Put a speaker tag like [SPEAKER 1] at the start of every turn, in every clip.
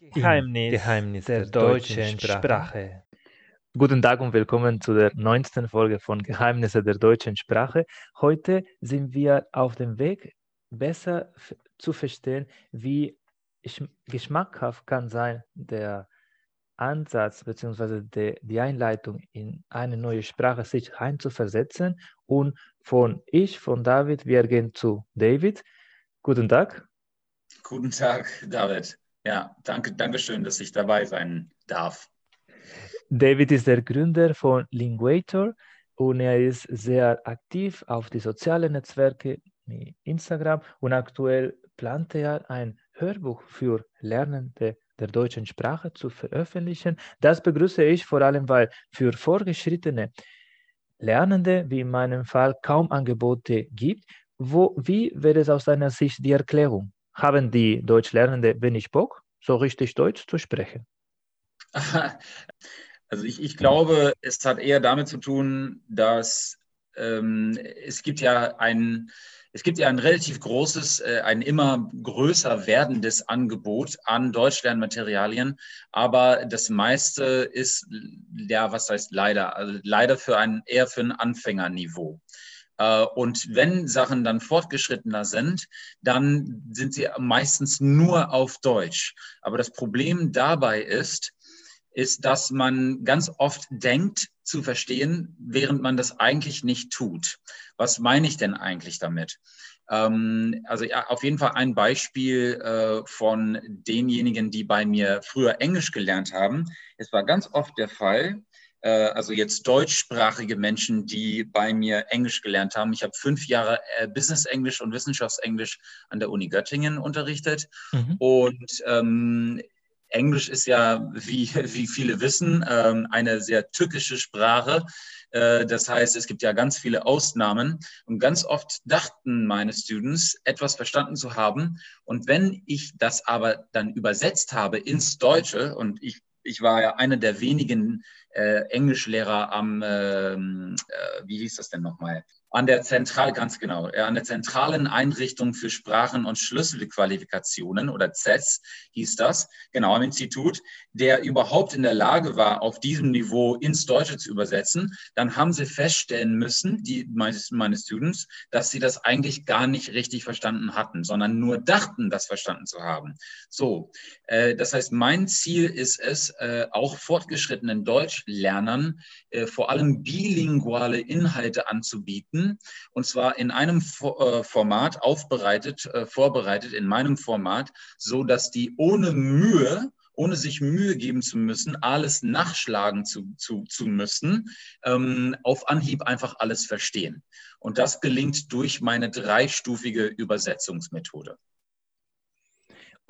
[SPEAKER 1] Geheimnis, Geheimnis der, der deutschen Sprache. Sprache. Guten Tag und willkommen zu der neunten Folge von Geheimnisse der deutschen Sprache. Heute sind wir auf dem Weg, besser zu verstehen, wie geschmackhaft kann sein der Ansatz bzw. die Einleitung in eine neue Sprache sich einzuversetzen. Und von ich, von David, wir gehen zu David. Guten Tag.
[SPEAKER 2] Guten Tag, David. Ja, danke, danke schön, dass ich dabei sein darf.
[SPEAKER 1] David ist der Gründer von Linguator und er ist sehr aktiv auf die sozialen Netzwerke wie Instagram und aktuell plant er ein Hörbuch für Lernende der deutschen Sprache zu veröffentlichen. Das begrüße ich vor allem, weil für fortgeschrittene Lernende, wie in meinem Fall, kaum Angebote gibt. Wo, wie wäre es aus deiner Sicht die Erklärung? Haben die Deutschlernende wenig Bock, so richtig Deutsch zu sprechen?
[SPEAKER 2] Also ich, ich glaube, es hat eher damit zu tun, dass ähm, es gibt ja ein, es gibt ja ein relativ großes, äh, ein immer größer werdendes Angebot an Deutschlernmaterialien, aber das meiste ist, ja, was heißt leider, also leider für ein, eher für ein Anfängerniveau. Äh, und wenn Sachen dann fortgeschrittener sind, dann sind sie meistens nur auf Deutsch. Aber das Problem dabei ist, ist, dass man ganz oft denkt zu verstehen, während man das eigentlich nicht tut. Was meine ich denn eigentlich damit? Ähm, also ja, auf jeden Fall ein Beispiel äh, von denjenigen, die bei mir früher Englisch gelernt haben. Es war ganz oft der Fall, also jetzt deutschsprachige Menschen, die bei mir Englisch gelernt haben. Ich habe fünf Jahre äh, Business Englisch und Wissenschaftsenglisch an der Uni Göttingen unterrichtet. Mhm. Und ähm, Englisch ist ja, wie, wie viele wissen, ähm, eine sehr tückische Sprache. Äh, das heißt, es gibt ja ganz viele Ausnahmen. Und ganz oft dachten meine Students, etwas verstanden zu haben. Und wenn ich das aber dann übersetzt habe ins Deutsche, und ich, ich war ja einer der wenigen äh, Englischlehrer am, ähm, äh, wie hieß das denn nochmal? An der Zentral, ganz genau, an der zentralen Einrichtung für Sprachen- und Schlüsselqualifikationen oder CES hieß das, genau am Institut, der überhaupt in der Lage war, auf diesem Niveau ins Deutsche zu übersetzen, dann haben sie feststellen müssen, die meine, meine Students, dass sie das eigentlich gar nicht richtig verstanden hatten, sondern nur dachten, das verstanden zu haben. So, äh, das heißt, mein Ziel ist es, äh, auch fortgeschrittenen Deutschlernern äh, vor allem bilinguale Inhalte anzubieten bieten. Und zwar in einem äh, Format aufbereitet, äh, vorbereitet, in meinem Format, so dass die ohne Mühe ohne sich Mühe geben zu müssen, alles nachschlagen zu, zu, zu müssen, ähm, auf Anhieb einfach alles verstehen. Und das gelingt durch meine dreistufige Übersetzungsmethode.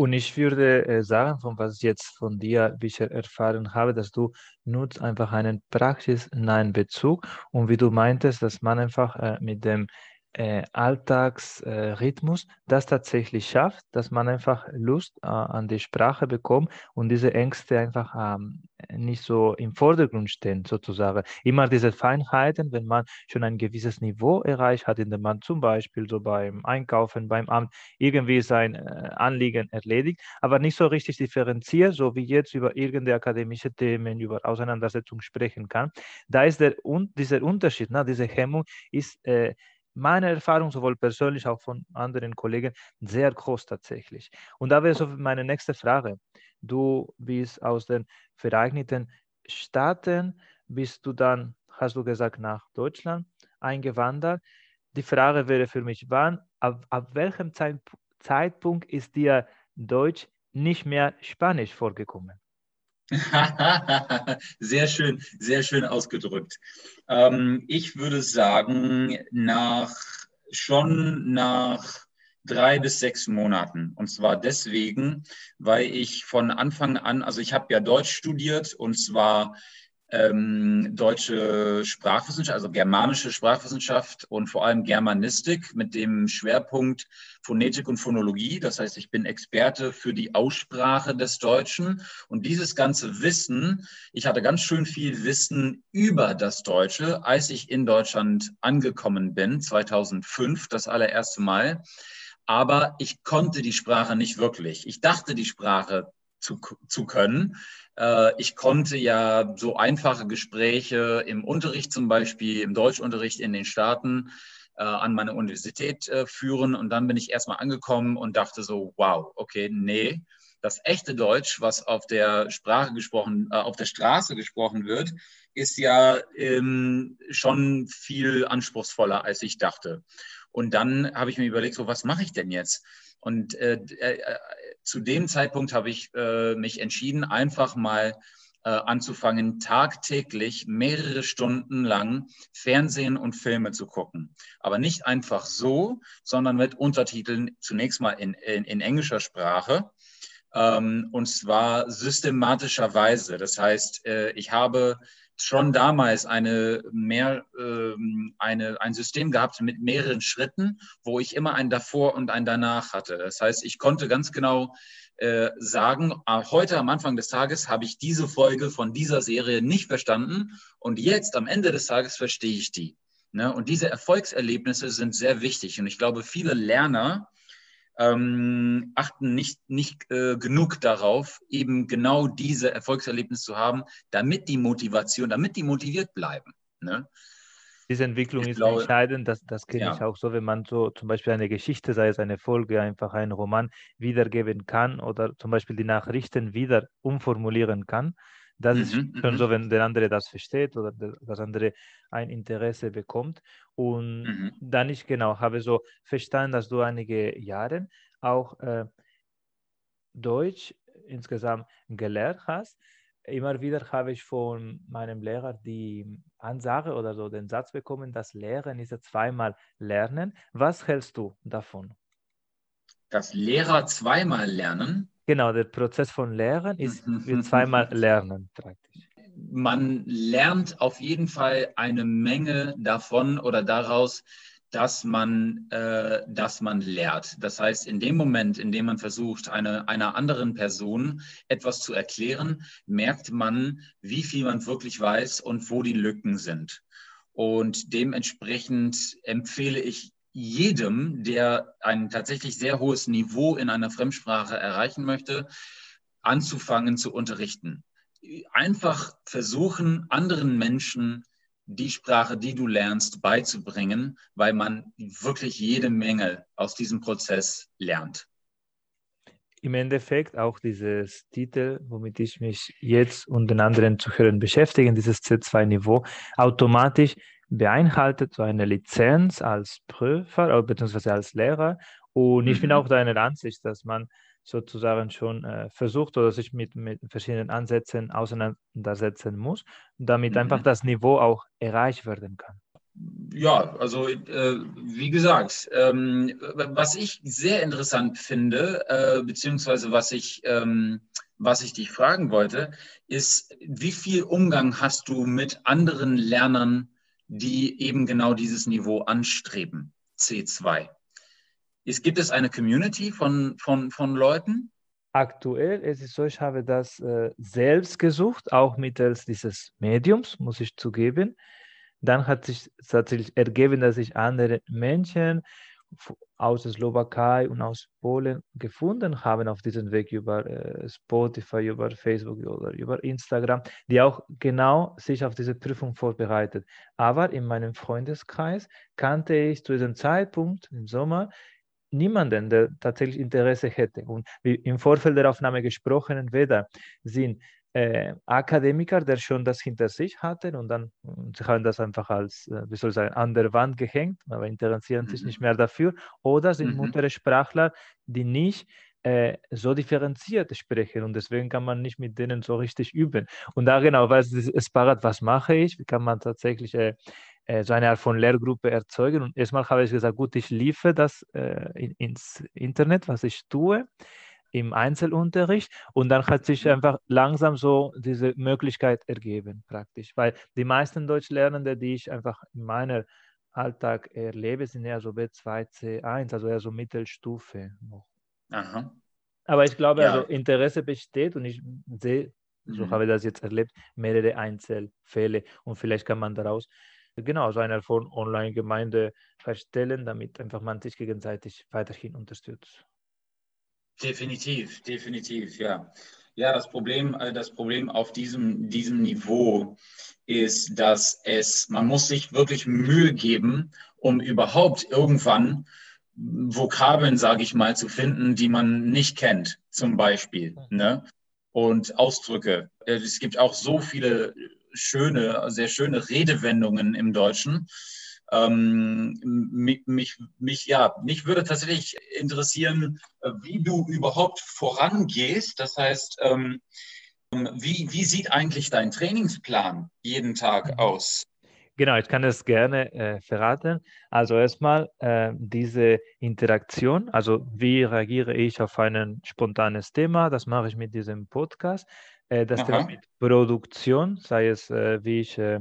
[SPEAKER 1] Und ich würde äh, sagen, von was ich jetzt von dir bisher erfahren habe, dass du nutzt einfach einen praxisnahen Bezug und wie du meintest, dass man einfach äh, mit dem äh, Alltagsrhythmus äh, das tatsächlich schafft, dass man einfach Lust äh, an die Sprache bekommt und diese Ängste einfach ähm, nicht so im Vordergrund stehen, sozusagen. Immer diese Feinheiten, wenn man schon ein gewisses Niveau erreicht hat, indem man zum Beispiel so beim Einkaufen, beim Amt irgendwie sein äh, Anliegen erledigt, aber nicht so richtig differenziert, so wie jetzt über irgendeine akademische Themen, über Auseinandersetzung sprechen kann. Da ist der, un, dieser Unterschied, na, diese Hemmung ist äh, meine Erfahrung, sowohl persönlich auch von anderen Kollegen, sehr groß tatsächlich. Und da wäre so meine nächste Frage. Du bist aus den Vereinigten Staaten, bist du dann, hast du gesagt, nach Deutschland eingewandert. Die Frage wäre für mich, wann, ab, ab welchem Zeitpunkt ist dir Deutsch nicht mehr Spanisch vorgekommen?
[SPEAKER 2] sehr schön, sehr schön ausgedrückt. Ähm, ich würde sagen, nach schon nach drei bis sechs Monaten. Und zwar deswegen, weil ich von Anfang an, also ich habe ja Deutsch studiert und zwar ähm, deutsche Sprachwissenschaft, also germanische Sprachwissenschaft und vor allem Germanistik mit dem Schwerpunkt Phonetik und Phonologie. Das heißt, ich bin Experte für die Aussprache des Deutschen. Und dieses ganze Wissen, ich hatte ganz schön viel Wissen über das Deutsche, als ich in Deutschland angekommen bin, 2005, das allererste Mal. Aber ich konnte die Sprache nicht wirklich. Ich dachte, die Sprache zu, zu können. Äh, ich konnte ja so einfache Gespräche im Unterricht zum Beispiel, im Deutschunterricht in den Staaten äh, an meine Universität äh, führen. Und dann bin ich erstmal angekommen und dachte so, wow, okay, nee, das echte Deutsch, was auf der Sprache gesprochen, äh, auf der Straße gesprochen wird, ist ja ähm, schon viel anspruchsvoller, als ich dachte. Und dann habe ich mir überlegt, so was mache ich denn jetzt? Und äh, äh, zu dem Zeitpunkt habe ich äh, mich entschieden, einfach mal äh, anzufangen, tagtäglich mehrere Stunden lang Fernsehen und Filme zu gucken. Aber nicht einfach so, sondern mit Untertiteln zunächst mal in, in, in englischer Sprache. Ähm, und zwar systematischerweise. Das heißt, äh, ich habe schon damals eine mehr, ähm, eine, ein System gehabt mit mehreren Schritten, wo ich immer ein davor und ein danach hatte. Das heißt, ich konnte ganz genau äh, sagen, ah, heute am Anfang des Tages habe ich diese Folge von dieser Serie nicht verstanden und jetzt am Ende des Tages verstehe ich die. Ne? Und diese Erfolgserlebnisse sind sehr wichtig. Und ich glaube, viele Lerner ähm, achten nicht, nicht äh, genug darauf, eben genau diese Erfolgserlebnisse zu haben, damit die Motivation, damit die motiviert bleiben. Ne?
[SPEAKER 1] Diese Entwicklung ich ist glaube, entscheidend, das, das kenne ja. ich auch so, wenn man so zum Beispiel eine Geschichte, sei es eine Folge, einfach einen Roman wiedergeben kann oder zum Beispiel die Nachrichten wieder umformulieren kann. Das mhm, ist schon mhm. so, wenn der andere das versteht oder das andere ein Interesse bekommt. Und mhm. dann ich genau habe so verstanden, dass du einige Jahre auch äh, Deutsch insgesamt gelernt hast. Immer wieder habe ich von meinem Lehrer die Ansage oder so den Satz bekommen, das Lehren ist ja zweimal Lernen. Was hältst du davon?
[SPEAKER 2] Das Lehrer zweimal lernen?
[SPEAKER 1] Genau, der Prozess von Lehren ist wir zweimal lernen praktisch.
[SPEAKER 2] Man lernt auf jeden Fall eine Menge davon oder daraus, dass man, äh, dass man lehrt. Das heißt, in dem Moment, in dem man versucht, eine, einer anderen Person etwas zu erklären, merkt man, wie viel man wirklich weiß und wo die Lücken sind. Und dementsprechend empfehle ich jedem, der ein tatsächlich sehr hohes Niveau in einer Fremdsprache erreichen möchte, anzufangen zu unterrichten. Einfach versuchen, anderen Menschen die Sprache, die du lernst, beizubringen, weil man wirklich jede Menge aus diesem Prozess lernt.
[SPEAKER 1] Im Endeffekt auch dieses Titel, womit ich mich jetzt und den anderen Zuhörern beschäftige, dieses C2-Niveau, automatisch beinhaltet so eine Lizenz als Prüfer bzw. als Lehrer. Und ich bin mhm. auch deiner Ansicht, dass man sozusagen schon äh, versucht oder sich mit, mit verschiedenen Ansätzen auseinandersetzen muss, damit mhm. einfach das Niveau auch erreicht werden kann.
[SPEAKER 2] Ja, also äh, wie gesagt, ähm, was ich sehr interessant finde, äh, beziehungsweise was ich, ähm, was ich dich fragen wollte, ist, wie viel Umgang hast du mit anderen Lernern die eben genau dieses Niveau anstreben, C2. Ist, gibt es eine Community von, von, von Leuten?
[SPEAKER 1] Aktuell ist es so, ich habe das äh, selbst gesucht, auch mittels dieses Mediums, muss ich zugeben. Dann hat sich tatsächlich ergeben, dass ich andere Menschen aus der Slowakei und aus Polen gefunden haben auf diesem Weg über äh, Spotify, über Facebook oder über Instagram, die auch genau sich auf diese Prüfung vorbereitet. Aber in meinem Freundeskreis kannte ich zu diesem Zeitpunkt im Sommer niemanden, der tatsächlich Interesse hätte. Und wie im Vorfeld der Aufnahme gesprochen, weder sind äh, Akademiker, der schon das hinter sich hatten und dann sie haben das einfach als, äh, wie soll ich sagen, an der Wand gehängt, aber interessieren mhm. sich nicht mehr dafür. Oder sind mhm. Muttersprachler, die nicht äh, so differenziert sprechen und deswegen kann man nicht mit denen so richtig üben. Und da genau, weiß es parat, was mache ich, wie kann man tatsächlich äh, so eine Art von Lehrgruppe erzeugen. Und erstmal habe ich gesagt, gut, ich liefere das in, ins Internet, was ich tue im Einzelunterricht und dann hat sich mhm. einfach langsam so diese Möglichkeit ergeben, praktisch. Weil die meisten Deutschlernende, die ich einfach in meinem Alltag erlebe, sind eher so B2, C1, also eher so Mittelstufe noch. Aha. Aber ich glaube, ja. also Interesse besteht und ich sehe, so mhm. habe ich das jetzt erlebt, mehrere Einzelfälle und vielleicht kann man daraus genau so eine von Online-Gemeinde erstellen, damit einfach man sich gegenseitig weiterhin unterstützt.
[SPEAKER 2] Definitiv, definitiv, ja. Ja, das Problem, äh, das Problem auf diesem, diesem Niveau ist, dass es, man muss sich wirklich Mühe geben, um überhaupt irgendwann Vokabeln, sage ich mal, zu finden, die man nicht kennt, zum Beispiel. Ne? Und Ausdrücke. Es gibt auch so viele schöne, sehr schöne Redewendungen im Deutschen. Ähm, mich, mich, mich, ja, mich würde tatsächlich interessieren, äh, wie du überhaupt vorangehst. Das heißt, ähm, wie, wie sieht eigentlich dein Trainingsplan jeden Tag mhm. aus?
[SPEAKER 1] Genau, ich kann es gerne äh, verraten. Also erstmal äh, diese Interaktion, also wie reagiere ich auf ein spontanes Thema, das mache ich mit diesem Podcast. Äh, das Aha. Thema mit Produktion, sei es äh, wie ich äh,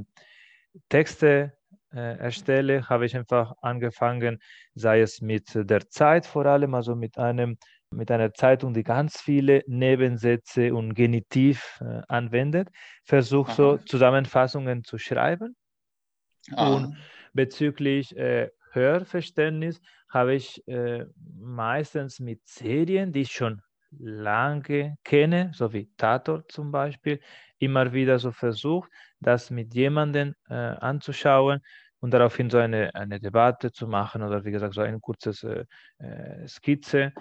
[SPEAKER 1] Texte erstelle, habe ich einfach angefangen, sei es mit der Zeit vor allem, also mit einem mit einer Zeitung, die ganz viele Nebensätze und Genitiv äh, anwendet, versuche so Zusammenfassungen zu schreiben. Ah. Und bezüglich äh, Hörverständnis habe ich äh, meistens mit Serien, die ich schon lange kenne, so wie Tator zum Beispiel, immer wieder so versucht, das mit jemandem äh, anzuschauen und daraufhin so eine, eine Debatte zu machen oder wie gesagt so eine kurze äh, äh, Skizze.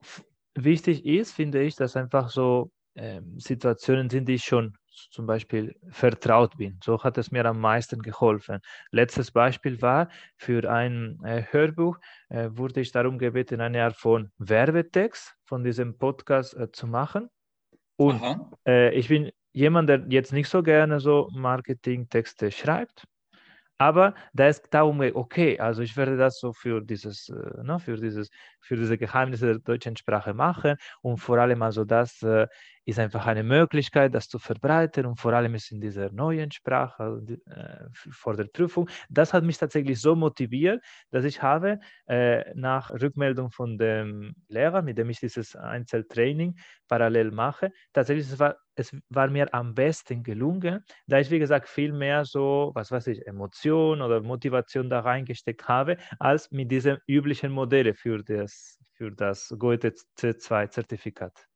[SPEAKER 1] F wichtig ist, finde ich, dass einfach so ähm, Situationen sind, die ich schon zum Beispiel vertraut bin. So hat es mir am meisten geholfen. Letztes Beispiel war, für ein äh, Hörbuch äh, wurde ich darum gebeten, eine Art von Werbetext von diesem Podcast äh, zu machen. Und äh, ich bin jemand, der jetzt nicht so gerne so Marketingtexte schreibt. Aber da ist darum, okay, also ich werde das so für dieses, äh, ne, für dieses, für diese Geheimnisse der deutschen Sprache machen und vor allem also das äh, ist einfach eine Möglichkeit, das zu verbreiten und vor allem ist in dieser neuen Sprache also äh, vor der Prüfung. Das hat mich tatsächlich so motiviert, dass ich habe äh, nach Rückmeldung von dem Lehrer, mit dem ich dieses Einzeltraining parallel mache, tatsächlich es war es war mir am besten gelungen, da ich, wie gesagt, viel mehr so, was weiß ich, Emotion oder Motivation da reingesteckt habe, als mit diesen üblichen Modellen für das, für das Goethe C2-Zertifikat.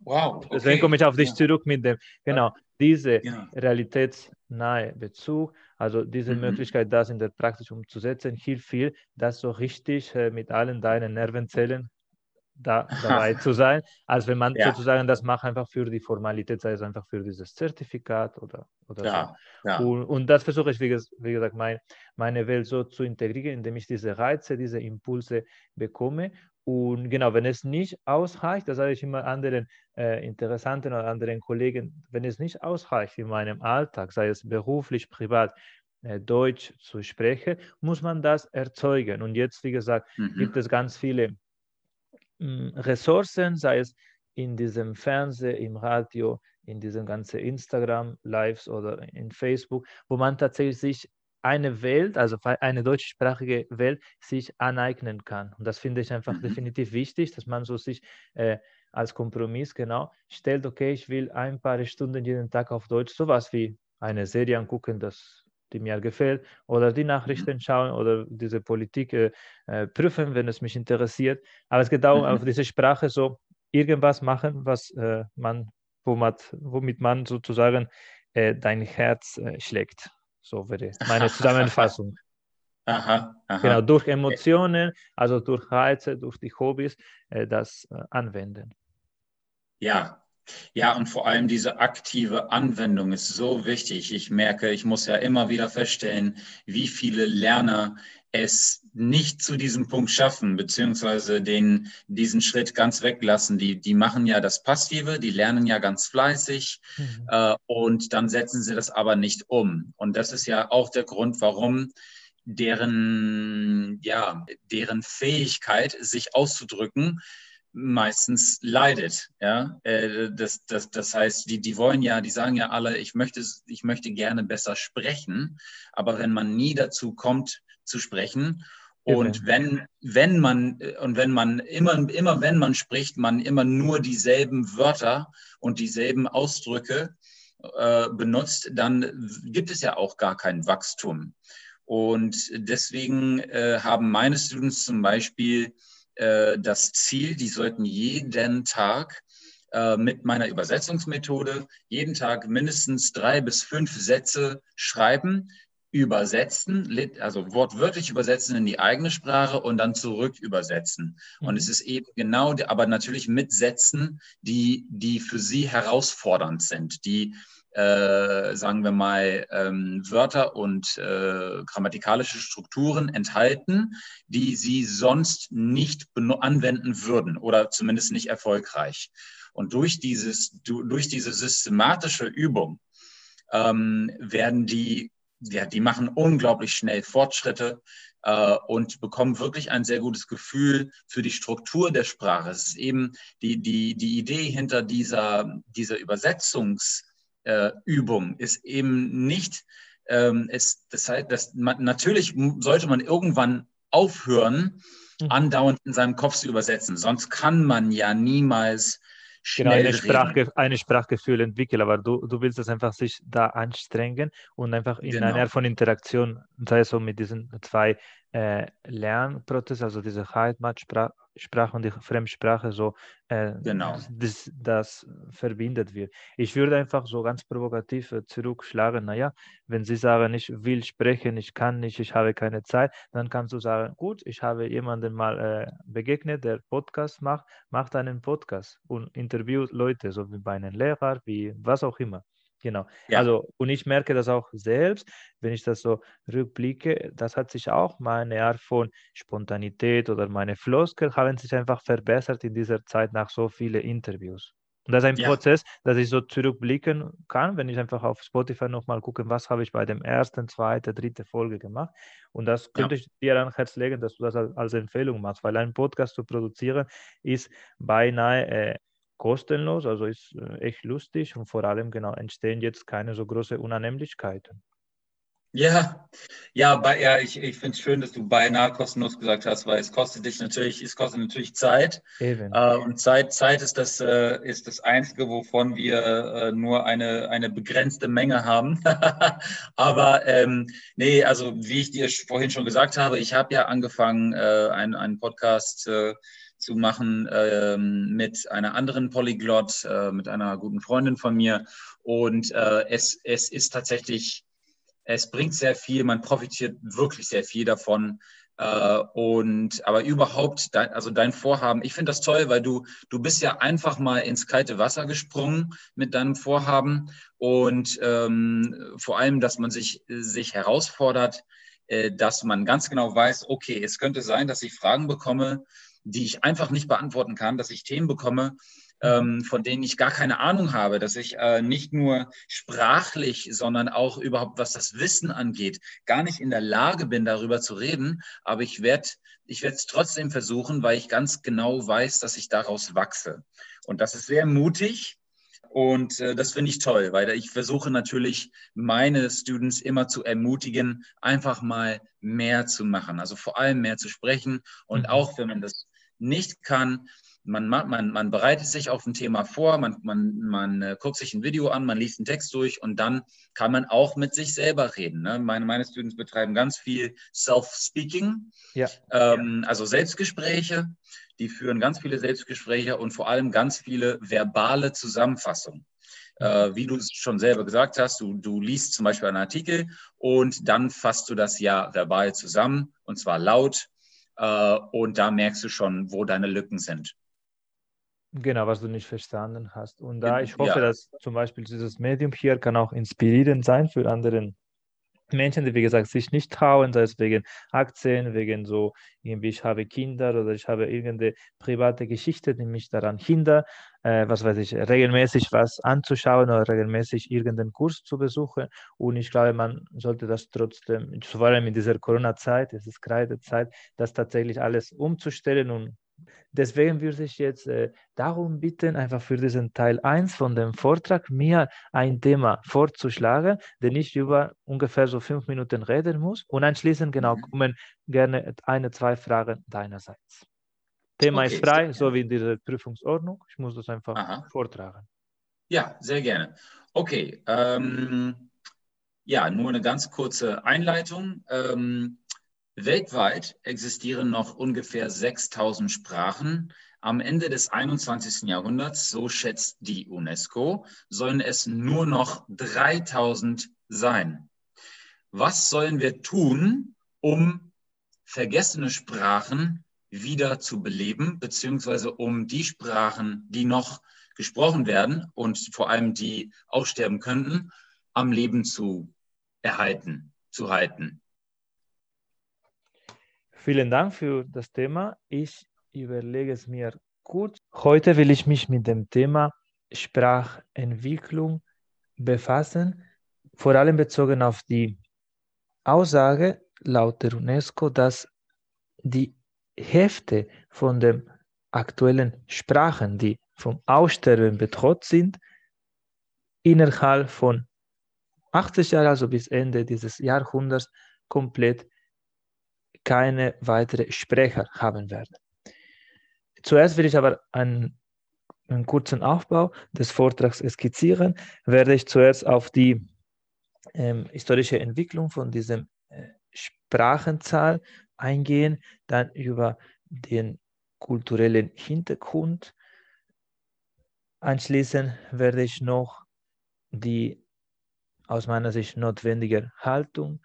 [SPEAKER 1] Wow. Okay. Deswegen komme ich auf dich ja. zurück mit dem, genau, diese ja. realitätsnahe Bezug, also diese mhm. Möglichkeit, das in der Praxis umzusetzen, hilft viel, das so richtig äh, mit allen deinen Nervenzellen da, dabei zu sein, als wenn man ja. sozusagen das macht einfach für die Formalität, sei es einfach für dieses Zertifikat oder, oder ja. so. Ja. Und, und, das versuche ich, wie, wie gesagt, mein, meine Welt so zu integrieren, indem ich diese Reize, diese Impulse bekomme und genau, wenn es nicht ausreicht, das sage ich immer anderen äh, Interessanten oder anderen Kollegen, wenn es nicht ausreicht in meinem Alltag, sei es beruflich, privat, äh, Deutsch zu sprechen, muss man das erzeugen. Und jetzt, wie gesagt, mhm. gibt es ganz viele Ressourcen, sei es in diesem Fernsehen, im Radio, in diesen ganzen Instagram-Lives oder in Facebook, wo man tatsächlich sich eine Welt, also eine deutschsprachige Welt, sich aneignen kann. Und das finde ich einfach mhm. definitiv wichtig, dass man so sich äh, als Kompromiss genau stellt, okay, ich will ein paar Stunden jeden Tag auf Deutsch sowas wie eine Serie angucken, das die mir gefällt, oder die Nachrichten mhm. schauen oder diese Politik äh, äh, prüfen, wenn es mich interessiert. Aber es geht auch mhm. auf diese Sprache so irgendwas machen, was äh, man, womit man sozusagen äh, dein Herz äh, schlägt. So wäre meine Zusammenfassung. Aha, aha. Genau, durch Emotionen, also durch Reize, durch die Hobbys, äh, das anwenden.
[SPEAKER 2] Ja, ja, und vor allem diese aktive Anwendung ist so wichtig. Ich merke, ich muss ja immer wieder feststellen, wie viele Lerner es nicht zu diesem Punkt schaffen, beziehungsweise den, diesen Schritt ganz weglassen. Die, die machen ja das Passive, die lernen ja ganz fleißig mhm. äh, und dann setzen sie das aber nicht um. Und das ist ja auch der Grund, warum deren, ja, deren Fähigkeit, sich auszudrücken, meistens leidet. Ja? Äh, das, das, das heißt, die, die wollen ja, die sagen ja alle, ich möchte, ich möchte gerne besser sprechen, aber wenn man nie dazu kommt zu sprechen und wenn, wenn man, und wenn man immer, immer wenn man spricht, man immer nur dieselben Wörter und dieselben Ausdrücke äh, benutzt, dann gibt es ja auch gar kein Wachstum. Und deswegen äh, haben meine Students zum Beispiel äh, das Ziel, die sollten jeden Tag äh, mit meiner Übersetzungsmethode jeden Tag mindestens drei bis fünf Sätze schreiben, übersetzen, also wortwörtlich übersetzen in die eigene Sprache und dann zurück übersetzen. Mhm. Und es ist eben genau, aber natürlich mit Sätzen, die, die für sie herausfordernd sind, die, äh, sagen wir mal, ähm, Wörter und äh, grammatikalische Strukturen enthalten, die sie sonst nicht anwenden würden oder zumindest nicht erfolgreich. Und durch, dieses, durch diese systematische Übung ähm, werden die ja, die machen unglaublich schnell Fortschritte äh, und bekommen wirklich ein sehr gutes Gefühl für die Struktur der Sprache. Es ist eben die, die, die Idee hinter dieser, dieser Übersetzungsübung äh, ist eben nicht, ähm, ist, das heißt, dass man, natürlich sollte man irgendwann aufhören, mhm. andauernd in seinem Kopf zu übersetzen. Sonst kann man ja niemals
[SPEAKER 1] genau, eine, Sprachge eine Sprachgefühl entwickeln, aber du, du willst das einfach sich da anstrengen und einfach in genau. einer von Interaktion, sei es so mit diesen zwei äh, Lernprozess, also diese Heimatsprache und die Fremdsprache so äh, genau. das, das verbindet wird. Ich würde einfach so ganz provokativ äh, zurückschlagen, naja, wenn Sie sagen, ich will sprechen, ich kann nicht, ich habe keine Zeit, dann kannst du sagen, gut, ich habe jemanden mal äh, begegnet, der Podcast macht, macht einen Podcast und interviewt Leute, so wie bei einem Lehrer, wie was auch immer. Genau. Ja. Also, und ich merke das auch selbst, wenn ich das so rückblicke, das hat sich auch meine Art von Spontanität oder meine Floskel haben sich einfach verbessert in dieser Zeit nach so vielen Interviews. Und das ist ein ja. Prozess, dass ich so zurückblicken kann, wenn ich einfach auf Spotify nochmal gucke, was habe ich bei dem ersten, zweiten, dritten Folge gemacht. Und das könnte ja. ich dir ans Herz legen, dass du das als, als Empfehlung machst, weil ein Podcast zu produzieren ist beinahe äh, kostenlos, also ist äh, echt lustig und vor allem genau entstehen jetzt keine so große Unannehmlichkeiten.
[SPEAKER 2] Ja, ja, bei, ja ich, ich finde es schön, dass du beinahe kostenlos gesagt hast, weil es kostet dich natürlich, es kostet natürlich Zeit. Eben. Äh, und Zeit, Zeit ist das, äh, ist das Einzige, wovon wir äh, nur eine, eine begrenzte Menge haben. Aber ähm, nee, also wie ich dir vorhin schon gesagt habe, ich habe ja angefangen, äh, einen, einen Podcast äh, zu machen ähm, mit einer anderen Polyglot, äh, mit einer guten Freundin von mir. Und äh, es, es ist tatsächlich, es bringt sehr viel, man profitiert wirklich sehr viel davon. Äh, und aber überhaupt, dein, also dein Vorhaben, ich finde das toll, weil du, du bist ja einfach mal ins kalte Wasser gesprungen mit deinem Vorhaben. Und ähm, vor allem, dass man sich, sich herausfordert, dass man ganz genau weiß, okay, es könnte sein, dass ich Fragen bekomme, die ich einfach nicht beantworten kann, dass ich Themen bekomme, ähm, von denen ich gar keine Ahnung habe, dass ich äh, nicht nur sprachlich, sondern auch überhaupt, was das Wissen angeht, gar nicht in der Lage bin, darüber zu reden. Aber ich werde ich werde es trotzdem versuchen, weil ich ganz genau weiß, dass ich daraus wachse. Und das ist sehr mutig. Und äh, das finde ich toll, weil ich versuche natürlich, meine Students immer zu ermutigen, einfach mal mehr zu machen. Also vor allem mehr zu sprechen. Und mhm. auch wenn man das nicht kann. Man, man, man bereitet sich auf ein Thema vor, man, man, man äh, guckt sich ein Video an, man liest einen Text durch und dann kann man auch mit sich selber reden. Ne? Meine, meine Students betreiben ganz viel Self-Speaking, ja. ähm, also Selbstgespräche. Die führen ganz viele Selbstgespräche und vor allem ganz viele verbale Zusammenfassungen äh, wie du es schon selber gesagt hast, du, du liest zum Beispiel einen Artikel und dann fasst du das ja verbal zusammen und zwar laut äh, und da merkst du schon, wo deine Lücken sind.
[SPEAKER 1] Genau, was du nicht verstanden hast. Und da ich hoffe, ja. dass zum Beispiel dieses Medium hier kann auch inspirierend sein für andere Menschen, die wie gesagt sich nicht trauen, sei es wegen Aktien, wegen so irgendwie ich habe Kinder oder ich habe irgendeine private Geschichte, die mich daran hindert, äh, was weiß ich, regelmäßig was anzuschauen oder regelmäßig irgendeinen Kurs zu besuchen. Und ich glaube, man sollte das trotzdem, vor allem in dieser Corona-Zeit, es ist gerade Zeit, das tatsächlich alles umzustellen und Deswegen würde ich jetzt äh, darum bitten, einfach für diesen Teil 1 von dem Vortrag mir ein Thema vorzuschlagen, den ich über ungefähr so fünf Minuten reden muss. Und anschließend genau mhm. kommen gerne eine, zwei Fragen deinerseits. Thema okay, ist frei, so wie in dieser Prüfungsordnung. Ich muss das einfach Aha. vortragen.
[SPEAKER 2] Ja, sehr gerne. Okay. Ähm, ja, nur eine ganz kurze Einleitung. Ähm, Weltweit existieren noch ungefähr 6000 Sprachen, Am Ende des 21. Jahrhunderts, so schätzt die UNESCO, sollen es nur noch 3000 sein. Was sollen wir tun, um vergessene Sprachen wieder zu beleben, beziehungsweise um die Sprachen, die noch gesprochen werden und vor allem die aussterben könnten, am Leben zu erhalten, zu halten?
[SPEAKER 1] Vielen Dank für das Thema. Ich überlege es mir gut. Heute will ich mich mit dem Thema Sprachentwicklung befassen, vor allem bezogen auf die Aussage laut der UNESCO, dass die Hälfte von den aktuellen Sprachen, die vom Aussterben bedroht sind, innerhalb von 80 Jahren, also bis Ende dieses Jahrhunderts, komplett keine weiteren Sprecher haben werden. Zuerst will ich aber einen, einen kurzen Aufbau des Vortrags skizzieren. Werde ich zuerst auf die ähm, historische Entwicklung von diesem äh, Sprachenzahl eingehen, dann über den kulturellen Hintergrund. Anschließend werde ich noch die aus meiner Sicht notwendige Haltung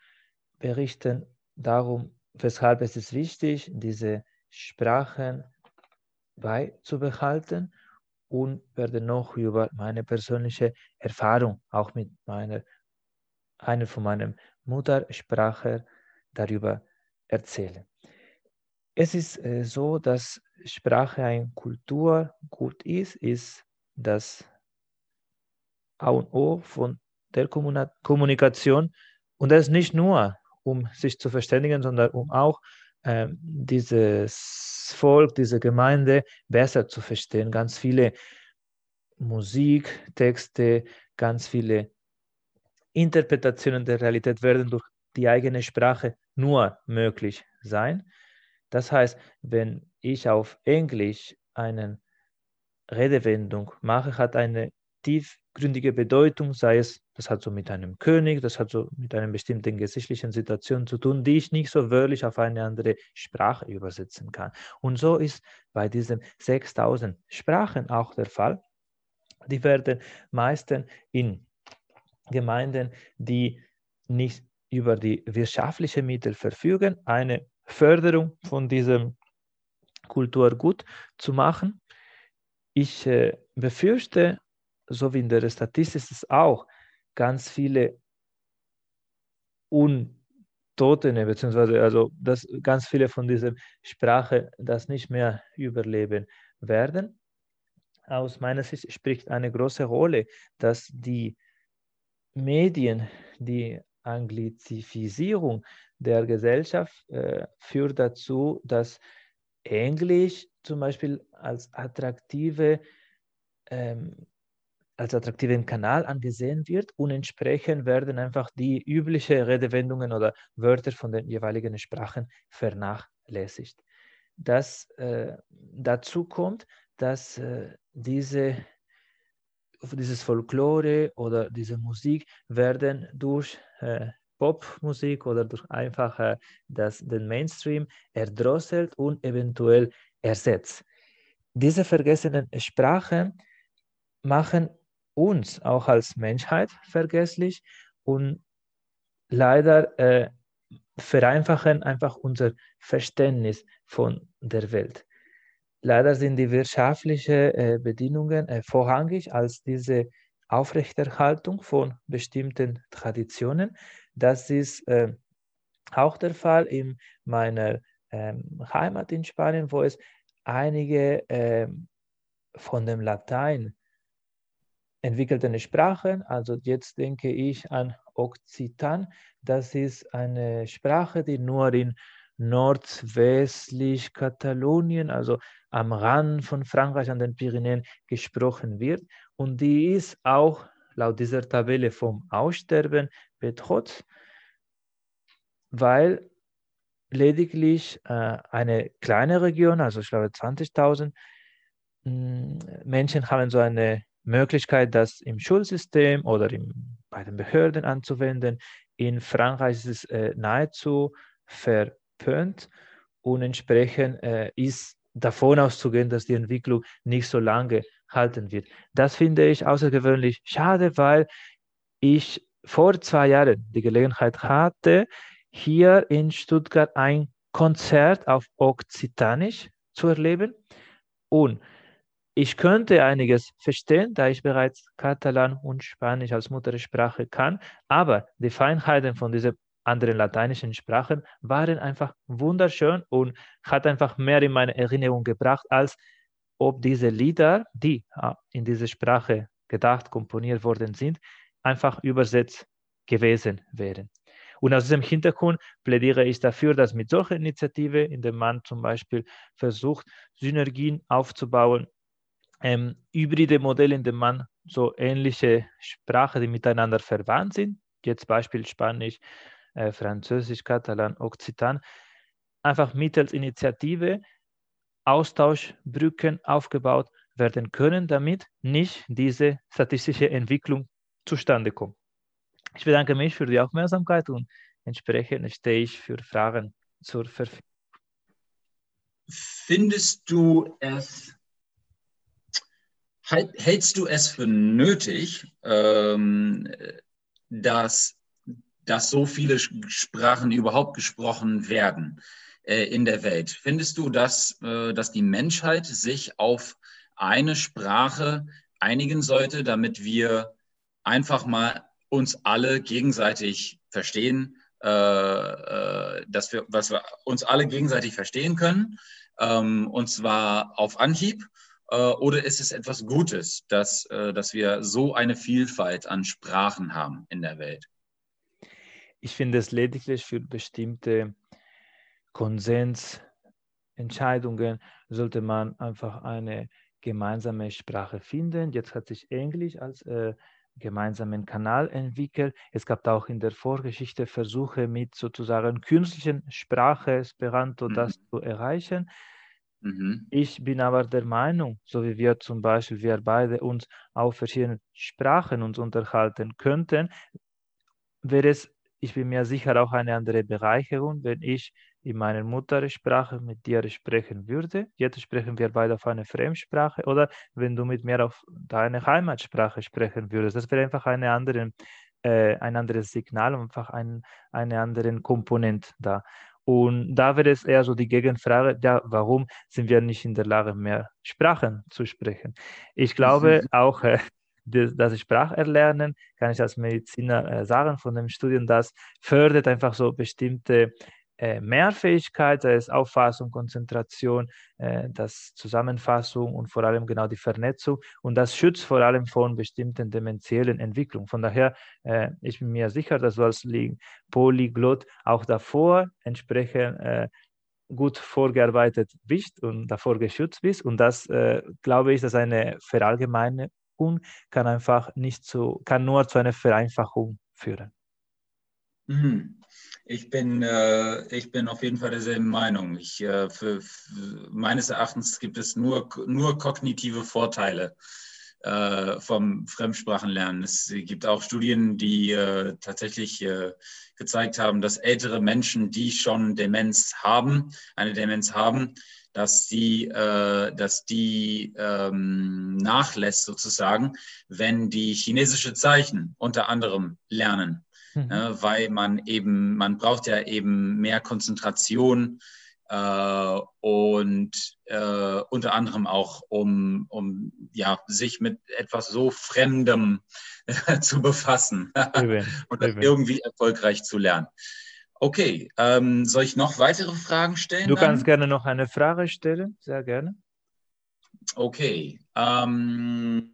[SPEAKER 1] berichten, darum, weshalb es ist wichtig, diese Sprachen beizubehalten und werde noch über meine persönliche Erfahrung, auch mit meiner, einer von meinen Muttersprache darüber erzählen. Es ist äh, so, dass Sprache ein Kulturgut ist, ist das A und O von der Kommunikation und das nicht nur, um sich zu verständigen, sondern um auch äh, dieses Volk, diese Gemeinde besser zu verstehen. Ganz viele Musiktexte, ganz viele Interpretationen der Realität werden durch die eigene Sprache nur möglich sein. Das heißt, wenn ich auf Englisch eine Redewendung mache, hat eine tiefgründige Bedeutung, sei es, das hat so mit einem König, das hat so mit einer bestimmten geschichtlichen Situation zu tun, die ich nicht so wörtlich auf eine andere Sprache übersetzen kann. Und so ist bei diesen 6000 Sprachen auch der Fall. Die werden meistens in Gemeinden, die nicht über die wirtschaftlichen Mittel verfügen, eine Förderung von diesem Kulturgut zu machen. Ich äh, befürchte, so wie in der Statistik ist es auch, ganz viele Untotene, beziehungsweise also dass ganz viele von dieser Sprache das nicht mehr überleben werden. Aus meiner Sicht spricht eine große Rolle, dass die Medien, die Anglizifizierung der Gesellschaft äh, führt dazu, dass Englisch zum Beispiel als attraktive ähm, als attraktiven Kanal angesehen wird und entsprechend werden einfach die üblichen Redewendungen oder Wörter von den jeweiligen Sprachen vernachlässigt. Das äh, dazu kommt, dass äh, diese dieses Folklore oder diese Musik werden durch äh, Popmusik oder durch einfach äh, das, den Mainstream erdrosselt und eventuell ersetzt. Diese vergessenen Sprachen machen uns auch als Menschheit vergesslich und leider äh, vereinfachen einfach unser Verständnis von der Welt. Leider sind die wirtschaftlichen äh, Bedingungen äh, vorrangig als diese Aufrechterhaltung von bestimmten Traditionen. Das ist äh, auch der Fall in meiner ähm, Heimat in Spanien, wo es einige ähm, von dem Latein entwickelten Sprachen, also jetzt denke ich an Occitan, das ist eine Sprache, die nur in nordwestlich Katalonien, also am Rand von Frankreich an den Pyrenäen gesprochen wird. Und die ist auch laut dieser Tabelle vom Aussterben bedroht, weil lediglich äh, eine kleine Region, also ich glaube 20.000 hm, Menschen haben so eine Möglichkeit, das im Schulsystem oder im, bei den Behörden anzuwenden. In Frankreich ist es äh, nahezu ver verpönt und entsprechend äh, ist davon auszugehen, dass die Entwicklung nicht so lange halten wird. Das finde ich außergewöhnlich schade, weil ich vor zwei Jahren die Gelegenheit hatte, hier in Stuttgart ein Konzert auf Okzitanisch zu erleben. Und ich könnte einiges verstehen, da ich bereits Katalan und Spanisch als Muttersprache kann, aber die Feinheiten von diesen anderen lateinischen Sprachen waren einfach wunderschön und hat einfach mehr in meine Erinnerung gebracht, als ob diese Lieder, die ah, in dieser Sprache gedacht, komponiert worden sind, einfach übersetzt gewesen wären. Und aus diesem Hintergrund plädiere ich dafür, dass mit solcher Initiative, in der man zum Beispiel versucht, Synergien aufzubauen, ähm, hybride Modelle, in denen man so ähnliche Sprachen, die miteinander verwandt sind, jetzt Beispiel Spanisch, äh, Französisch, Katalan, Okzitan, einfach mittels Initiative Austauschbrücken aufgebaut werden können, damit nicht diese statistische Entwicklung zustande kommt. Ich bedanke mich für die Aufmerksamkeit und entsprechend stehe ich für Fragen zur Verfügung.
[SPEAKER 2] Findest du es, hältst du es für nötig, ähm, dass, dass so viele Sprachen überhaupt gesprochen werden äh, in der Welt? Findest du, dass, äh, dass die Menschheit sich auf eine Sprache einigen sollte, damit wir einfach mal uns alle gegenseitig verstehen, äh, äh, dass wir, was wir uns alle gegenseitig verstehen können, ähm, und zwar auf Anhieb. Äh, oder ist es etwas Gutes, dass, äh, dass wir so eine Vielfalt an Sprachen haben in der Welt?
[SPEAKER 1] Ich finde es lediglich für bestimmte Konsensentscheidungen sollte man einfach eine gemeinsame Sprache finden. Jetzt hat sich Englisch als äh, gemeinsamen Kanal entwickelt. Es gab auch in der Vorgeschichte Versuche mit sozusagen künstlichen Sprache, Esperanto, mhm. das zu erreichen. Mhm. Ich bin aber der Meinung, so wie wir zum Beispiel, wir beide uns auf verschiedenen Sprachen uns unterhalten könnten, wäre es, ich bin mir sicher, auch eine andere Bereicherung, wenn ich in meiner Muttersprache mit dir sprechen würde. Jetzt sprechen wir beide auf eine Fremdsprache oder wenn du mit mir auf deine Heimatsprache sprechen würdest. Das wäre einfach eine andere, äh, ein anderes Signal, einfach ein, eine andere Komponente da. Und da wäre es eher so die Gegenfrage, ja, warum sind wir nicht in der Lage, mehr Sprachen zu sprechen? Ich glaube mhm. auch, äh, das Spracherlernen, kann ich als Mediziner äh, sagen, von dem Studium, das fördert einfach so bestimmte äh, Mehrfähigkeit, sei es Auffassung, Konzentration, äh, das Zusammenfassung und vor allem genau die Vernetzung. Und das schützt vor allem von bestimmten demenziellen Entwicklungen. Von daher, äh, ich bin mir sicher, dass du als Polyglot auch davor entsprechend äh, gut vorgearbeitet bist und davor geschützt bist. Und das, glaube ich, dass eine Verallgemeinerung kann einfach nicht zu, kann nur zu einer Vereinfachung führen.
[SPEAKER 2] Mhm. Ich bin, äh, ich bin auf jeden Fall derselben Meinung. Ich, äh, für, für, meines Erachtens gibt es nur, nur kognitive Vorteile äh, vom Fremdsprachenlernen. Es gibt auch Studien, die äh, tatsächlich äh, gezeigt haben, dass ältere Menschen, die schon Demenz haben, eine Demenz haben, dass die, äh, dass die ähm, nachlässt sozusagen, wenn die chinesische Zeichen unter anderem lernen mhm. ne, weil man eben, man braucht ja eben mehr Konzentration äh, und äh, unter anderem auch, um, um ja, sich mit etwas so Fremdem zu befassen und das irgendwie erfolgreich zu lernen. Okay, ähm, soll ich noch weitere Fragen stellen?
[SPEAKER 1] Du kannst dann? gerne noch eine Frage stellen, sehr gerne.
[SPEAKER 2] Okay. Ähm,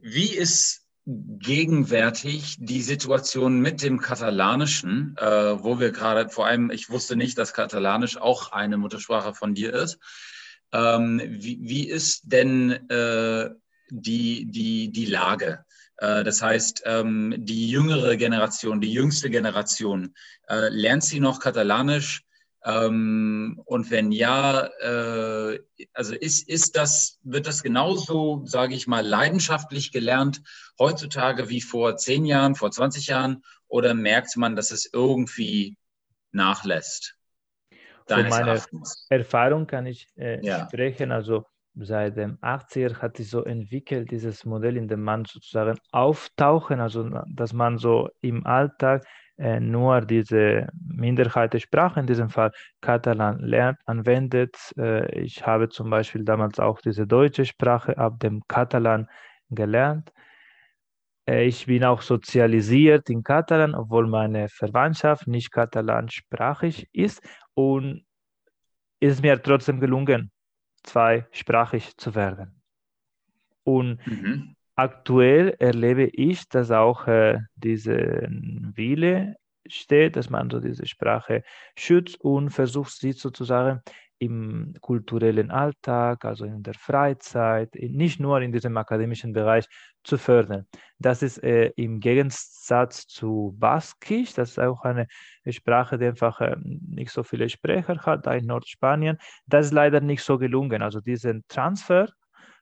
[SPEAKER 2] wie ist gegenwärtig die Situation mit dem Katalanischen, äh, wo wir gerade, vor allem, ich wusste nicht, dass Katalanisch auch eine Muttersprache von dir ist. Ähm, wie, wie, ist denn äh, die, die, die Lage? Äh, das heißt, ähm, die jüngere Generation, die jüngste Generation, äh, lernt sie noch Katalanisch? Ähm, und wenn ja, äh, also ist, ist das, wird das genauso, sage ich mal, leidenschaftlich gelernt heutzutage wie vor zehn Jahren, vor 20 Jahren? Oder merkt man, dass es irgendwie nachlässt?
[SPEAKER 1] Von meiner Erachtens. Erfahrung kann ich äh, ja. sprechen. Also seit dem 80er hat sich so entwickelt, dieses Modell, in dem man sozusagen auftauchen, also dass man so im Alltag nur diese Minderheitssprache, in diesem Fall Katalan, lernt, anwendet. Äh, ich habe zum Beispiel damals auch diese deutsche Sprache ab dem Katalan gelernt. Äh, ich bin auch sozialisiert in Katalan, obwohl meine Verwandtschaft nicht katalansprachig ist und ist mir trotzdem gelungen, zweisprachig zu werden. Und mhm. Aktuell erlebe ich, dass auch äh, diese Wille steht, dass man so diese Sprache schützt und versucht, sie sozusagen im kulturellen Alltag, also in der Freizeit, nicht nur in diesem akademischen Bereich zu fördern. Das ist äh, im Gegensatz zu Baskisch, das ist auch eine Sprache, die einfach äh, nicht so viele Sprecher hat, da in Nordspanien. Das ist leider nicht so gelungen. Also diesen Transfer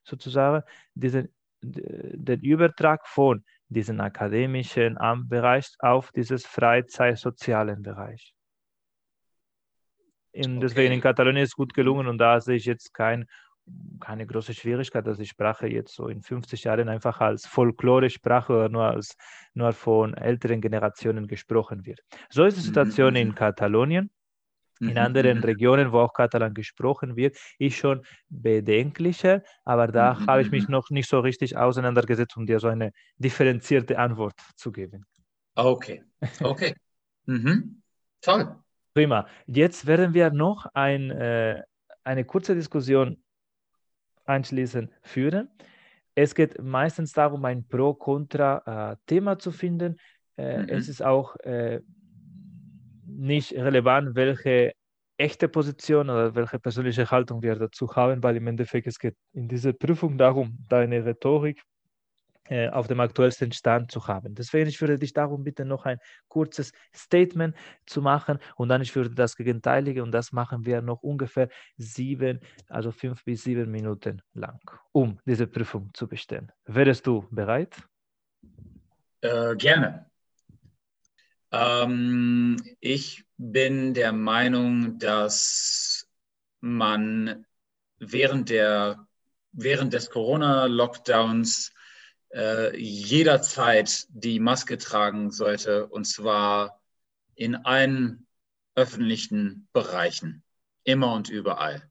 [SPEAKER 1] sozusagen, diesen, den Übertrag von diesem akademischen Bereich auf dieses Freizeit-sozialen Bereich. Okay. Deswegen in Katalonien ist es gut gelungen und da sehe ich jetzt kein, keine große Schwierigkeit, dass die Sprache jetzt so in 50 Jahren einfach als Folklore-Sprache oder nur, als, nur von älteren Generationen gesprochen wird. So ist die Situation mhm. in Katalonien. In mhm. anderen mhm. Regionen, wo auch Katalan gesprochen wird, ist schon bedenklicher, aber da mhm. habe ich mich noch nicht so richtig auseinandergesetzt, um dir so eine differenzierte Antwort zu geben.
[SPEAKER 2] Okay, okay. mhm. Toll.
[SPEAKER 1] Prima. Jetzt werden wir noch ein, äh, eine kurze Diskussion anschließend führen. Es geht meistens darum, ein Pro-Kontra-Thema äh, zu finden. Äh, mhm. Es ist auch äh, nicht relevant, welche echte Position oder welche persönliche Haltung wir dazu haben, weil im Endeffekt es geht in dieser Prüfung darum, deine Rhetorik äh, auf dem aktuellsten Stand zu haben. Deswegen ich würde dich darum bitten, noch ein kurzes Statement zu machen und dann ich würde das Gegenteilige und das machen wir noch ungefähr sieben, also fünf bis sieben Minuten lang, um diese Prüfung zu bestehen. Wärst du bereit?
[SPEAKER 2] Äh, gerne. Ähm, ich bin der Meinung, dass man während, der, während des Corona-Lockdowns äh, jederzeit die Maske tragen sollte, und zwar in allen öffentlichen Bereichen, immer und überall.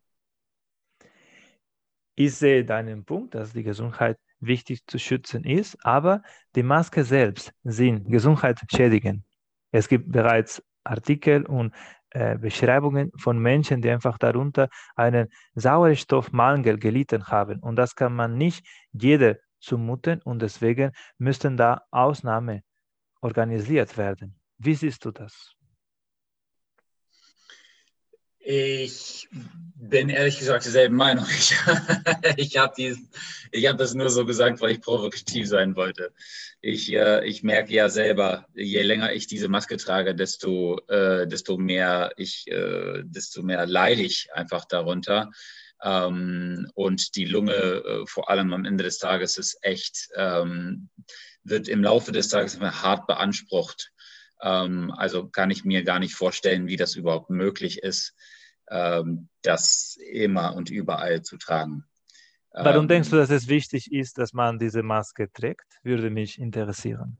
[SPEAKER 1] Ich sehe deinen Punkt, dass die Gesundheit wichtig zu schützen ist, aber die Maske selbst sind gesundheitsschädigend. Es gibt bereits Artikel und äh, Beschreibungen von Menschen, die einfach darunter einen Sauerstoffmangel gelitten haben. Und das kann man nicht jeder zumuten und deswegen müssten da Ausnahmen organisiert werden. Wie siehst du das?
[SPEAKER 2] Ich bin ehrlich gesagt derselben Meinung. Ich, ich habe hab das nur so gesagt, weil ich provokativ sein wollte. Ich, äh, ich merke ja selber, je länger ich diese Maske trage, desto, äh, desto, mehr ich, äh, desto mehr leide ich einfach darunter. Ähm, und die Lunge, äh, vor allem am Ende des Tages, ist echt, ähm, wird im Laufe des Tages hart beansprucht. Ähm, also kann ich mir gar nicht vorstellen, wie das überhaupt möglich ist, ähm, das immer und überall zu tragen.
[SPEAKER 1] Warum denkst du, ähm, dass es wichtig ist, dass man diese Maske trägt? Würde mich interessieren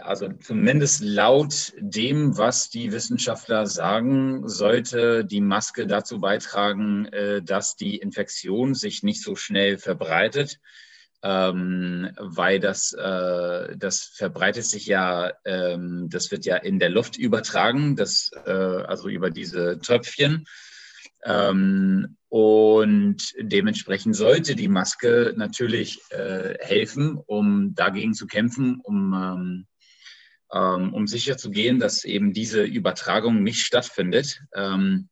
[SPEAKER 2] also zumindest laut dem, was die Wissenschaftler sagen, sollte die Maske dazu beitragen, äh, dass die Infektion sich nicht so schnell verbreitet, ähm, weil das, äh, das verbreitet sich ja, ähm, das wird ja in der Luft übertragen, das, äh, also über diese Tröpfchen. Ähm, und dementsprechend sollte die Maske natürlich äh, helfen, um dagegen zu kämpfen, um, ähm, ähm, um sicherzugehen, dass eben diese Übertragung nicht stattfindet. Ähm,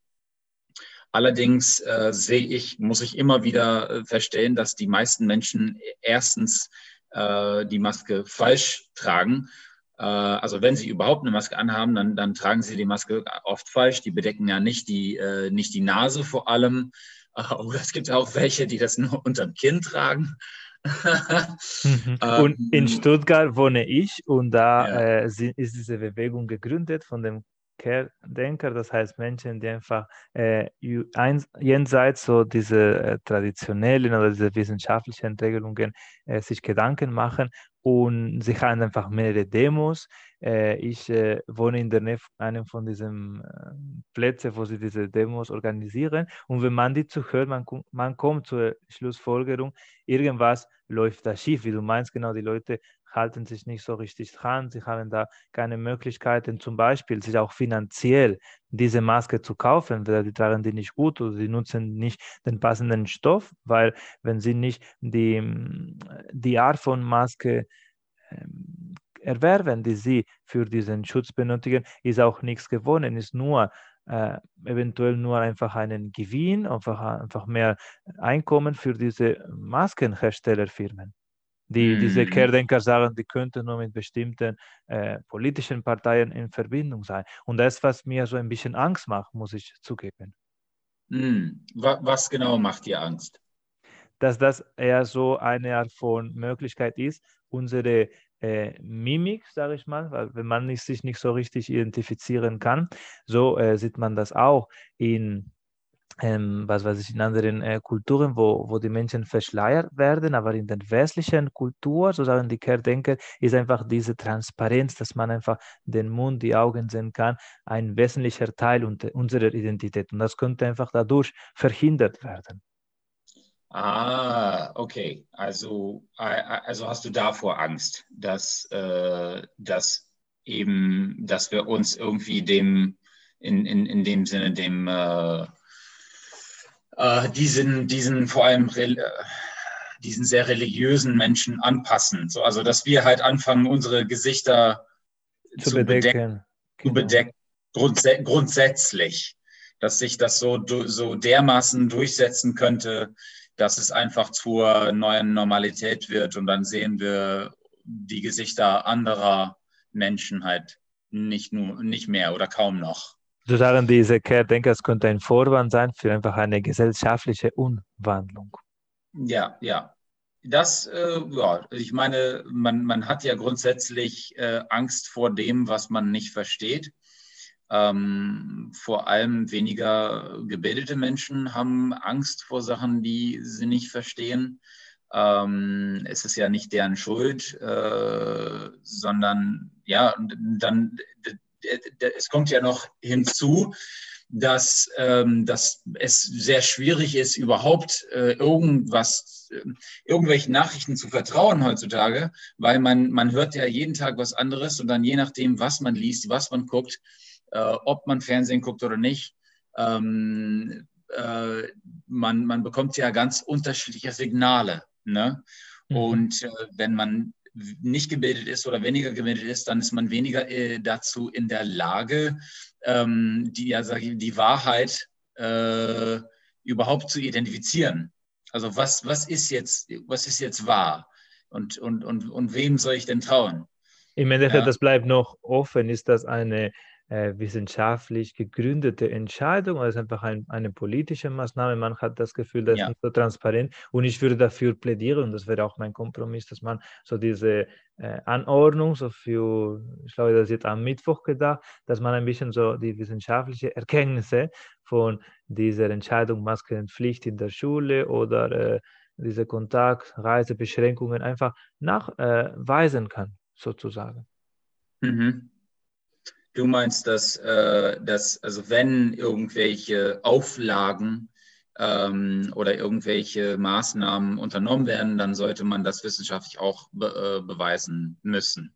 [SPEAKER 2] allerdings äh, sehe ich, muss ich immer wieder äh, feststellen, dass die meisten Menschen erstens äh, die Maske falsch tragen äh, also wenn Sie überhaupt eine Maske anhaben, dann, dann tragen Sie die Maske oft falsch. Die bedecken ja nicht die, äh, nicht die Nase vor allem. Oder oh, es gibt auch welche, die das nur unterm Kinn tragen.
[SPEAKER 1] Mhm. und in ähm, Stuttgart wohne ich und da ja. äh, ist diese Bewegung gegründet von dem Querdenker, das heißt Menschen, die einfach äh, jenseits so diese äh, traditionellen oder diese wissenschaftlichen Regelungen äh, sich Gedanken machen und sie haben einfach mehrere Demos. Äh, ich äh, wohne in der Nähe von einem von diesen äh, Plätzen, wo sie diese Demos organisieren. Und wenn man die zu hören, man, man kommt zur Schlussfolgerung, irgendwas läuft da schief, wie du meinst, genau, die Leute halten sich nicht so richtig dran, sie haben da keine Möglichkeiten, zum Beispiel sich auch finanziell diese Maske zu kaufen, weil die tragen die nicht gut oder sie nutzen nicht den passenden Stoff, weil wenn sie nicht die, die Art von Maske ähm, erwerben, die sie für diesen Schutz benötigen, ist auch nichts gewonnen, ist nur äh, eventuell nur einfach einen Gewinn, einfach, einfach mehr Einkommen für diese Maskenherstellerfirmen. Die, Diese mhm. Kehrdenker sagen, die könnten nur mit bestimmten äh, politischen Parteien in Verbindung sein. Und das, was mir so ein bisschen Angst macht, muss ich zugeben.
[SPEAKER 2] Mhm. Was genau macht dir Angst?
[SPEAKER 1] Dass das eher so eine Art von Möglichkeit ist, unsere äh, Mimik, sage ich mal, weil wenn man nicht, sich nicht so richtig identifizieren kann, so äh, sieht man das auch in ähm, was weiß ich, in anderen äh, Kulturen, wo, wo die Menschen verschleiert werden, aber in der westlichen Kultur, sozusagen die Kehrdenker, ist einfach diese Transparenz, dass man einfach den Mund, die Augen sehen kann, ein wesentlicher Teil unserer Identität. Und das könnte einfach dadurch verhindert werden.
[SPEAKER 2] Ah, okay. Also, äh, also hast du davor Angst, dass, äh, dass eben, dass wir uns irgendwie dem, in, in, in dem Sinne, dem äh, äh, diesen, diesen vor allem äh, diesen sehr religiösen Menschen anpassen. So, also dass wir halt anfangen, unsere Gesichter zu, zu bedecken, bedecken, genau. bedecken grundsä grundsätzlich, dass sich das so, so dermaßen durchsetzen könnte, dass es einfach zur neuen Normalität wird und dann sehen wir die Gesichter anderer Menschen halt nicht nur nicht mehr oder kaum noch.
[SPEAKER 1] Sozusagen diese Kehrdenker, es könnte ein Vorwand sein für einfach eine gesellschaftliche Umwandlung.
[SPEAKER 2] Ja, ja. Das, äh, ja, ich meine, man, man hat ja grundsätzlich äh, Angst vor dem, was man nicht versteht. Ähm, vor allem weniger gebildete Menschen haben Angst vor Sachen, die sie nicht verstehen. Ähm, es ist ja nicht deren Schuld, äh, sondern ja, dann es kommt ja noch hinzu, dass, ähm, dass es sehr schwierig ist, überhaupt äh, irgendwas, äh, irgendwelchen Nachrichten zu vertrauen heutzutage, weil man, man hört ja jeden Tag was anderes und dann je nachdem, was man liest, was man guckt, äh, ob man Fernsehen guckt oder nicht, ähm, äh, man, man bekommt ja ganz unterschiedliche Signale. Ne? Mhm. Und äh, wenn man nicht gebildet ist oder weniger gebildet ist, dann ist man weniger äh, dazu in der Lage, ähm, die, ja, sag ich, die Wahrheit äh, überhaupt zu identifizieren. Also was, was, ist jetzt, was ist jetzt wahr? Und, und, und, und wem soll ich denn trauen?
[SPEAKER 1] Im Endeffekt, ja. das bleibt noch offen. Ist das eine äh, wissenschaftlich gegründete Entscheidung oder ist einfach ein, eine politische Maßnahme. Man hat das Gefühl, das ja. ist nicht so transparent und ich würde dafür plädieren und das wäre auch mein Kompromiss, dass man so diese äh, Anordnung, so für, ich glaube, das ist jetzt am Mittwoch gedacht, dass man ein bisschen so die wissenschaftlichen Erkenntnisse von dieser Entscheidung Maskenpflicht in der Schule oder äh, diese Kontaktreisebeschränkungen einfach nachweisen kann, sozusagen.
[SPEAKER 2] Mhm. Du meinst, dass, äh, dass also wenn irgendwelche Auflagen ähm, oder irgendwelche Maßnahmen unternommen werden, dann sollte man das wissenschaftlich auch be äh, beweisen müssen.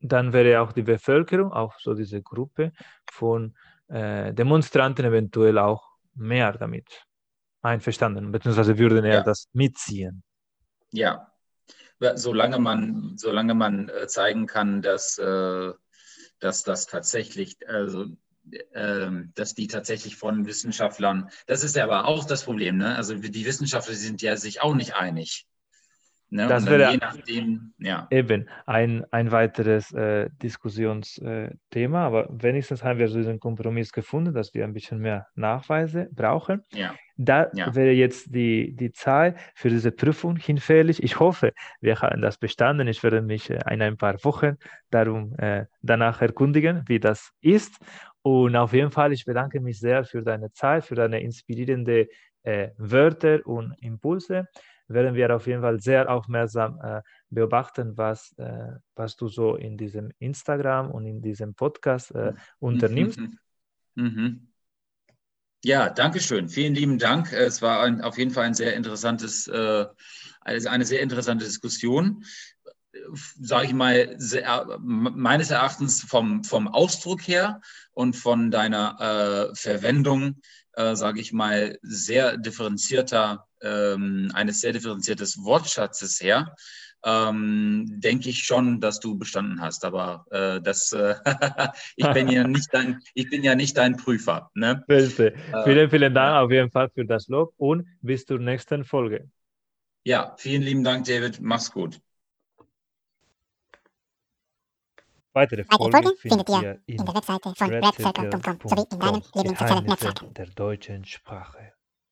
[SPEAKER 1] Dann wäre auch die Bevölkerung, auch so diese Gruppe von äh, Demonstranten eventuell auch mehr damit einverstanden, beziehungsweise würden eher ja. das mitziehen.
[SPEAKER 2] Ja, solange man, solange man äh, zeigen kann, dass äh, dass das tatsächlich, also äh, dass die tatsächlich von Wissenschaftlern, das ist ja aber auch das Problem, ne? Also die Wissenschaftler sind ja sich auch nicht einig.
[SPEAKER 1] Ne? Das wäre je nachdem, ja. eben ein, ein weiteres äh, Diskussionsthema, äh, aber wenigstens haben wir so diesen Kompromiss gefunden, dass wir ein bisschen mehr Nachweise brauchen.
[SPEAKER 2] Ja.
[SPEAKER 1] da ja. wäre jetzt die, die Zahl für diese Prüfung hinfällig. Ich hoffe, wir haben das bestanden. Ich werde mich äh, in ein paar Wochen darum äh, danach erkundigen, wie das ist. Und auf jeden Fall, ich bedanke mich sehr für deine Zeit, für deine inspirierenden äh, Wörter und Impulse. Werden wir auf jeden Fall sehr aufmerksam äh, beobachten, was, äh, was du so in diesem Instagram und in diesem Podcast äh, unternimmst. Mhm.
[SPEAKER 2] Mhm. Ja, danke schön. Vielen lieben Dank. Es war ein, auf jeden Fall ein sehr interessantes, äh, eine sehr interessante Diskussion. Sage ich mal, sehr, meines Erachtens vom, vom Ausdruck her und von deiner äh, Verwendung, äh, sage ich mal, sehr differenzierter, ähm, eines sehr differenziertes Wortschatzes her ähm, denke ich schon, dass du bestanden hast. Aber äh, das, äh, ich bin ja nicht dein, ich bin ja nicht dein Prüfer. Ne?
[SPEAKER 1] Bitte. Äh, vielen, vielen Dank auf jeden Fall für das Lob und bis zur nächsten Folge.
[SPEAKER 2] Ja, vielen lieben Dank, David. Mach's gut.
[SPEAKER 1] Weitere Folgen findet ihr in der Webseite von redcircle.com sowie in deinen Lieblingssozialen Netzwerken der deutschen Sprache.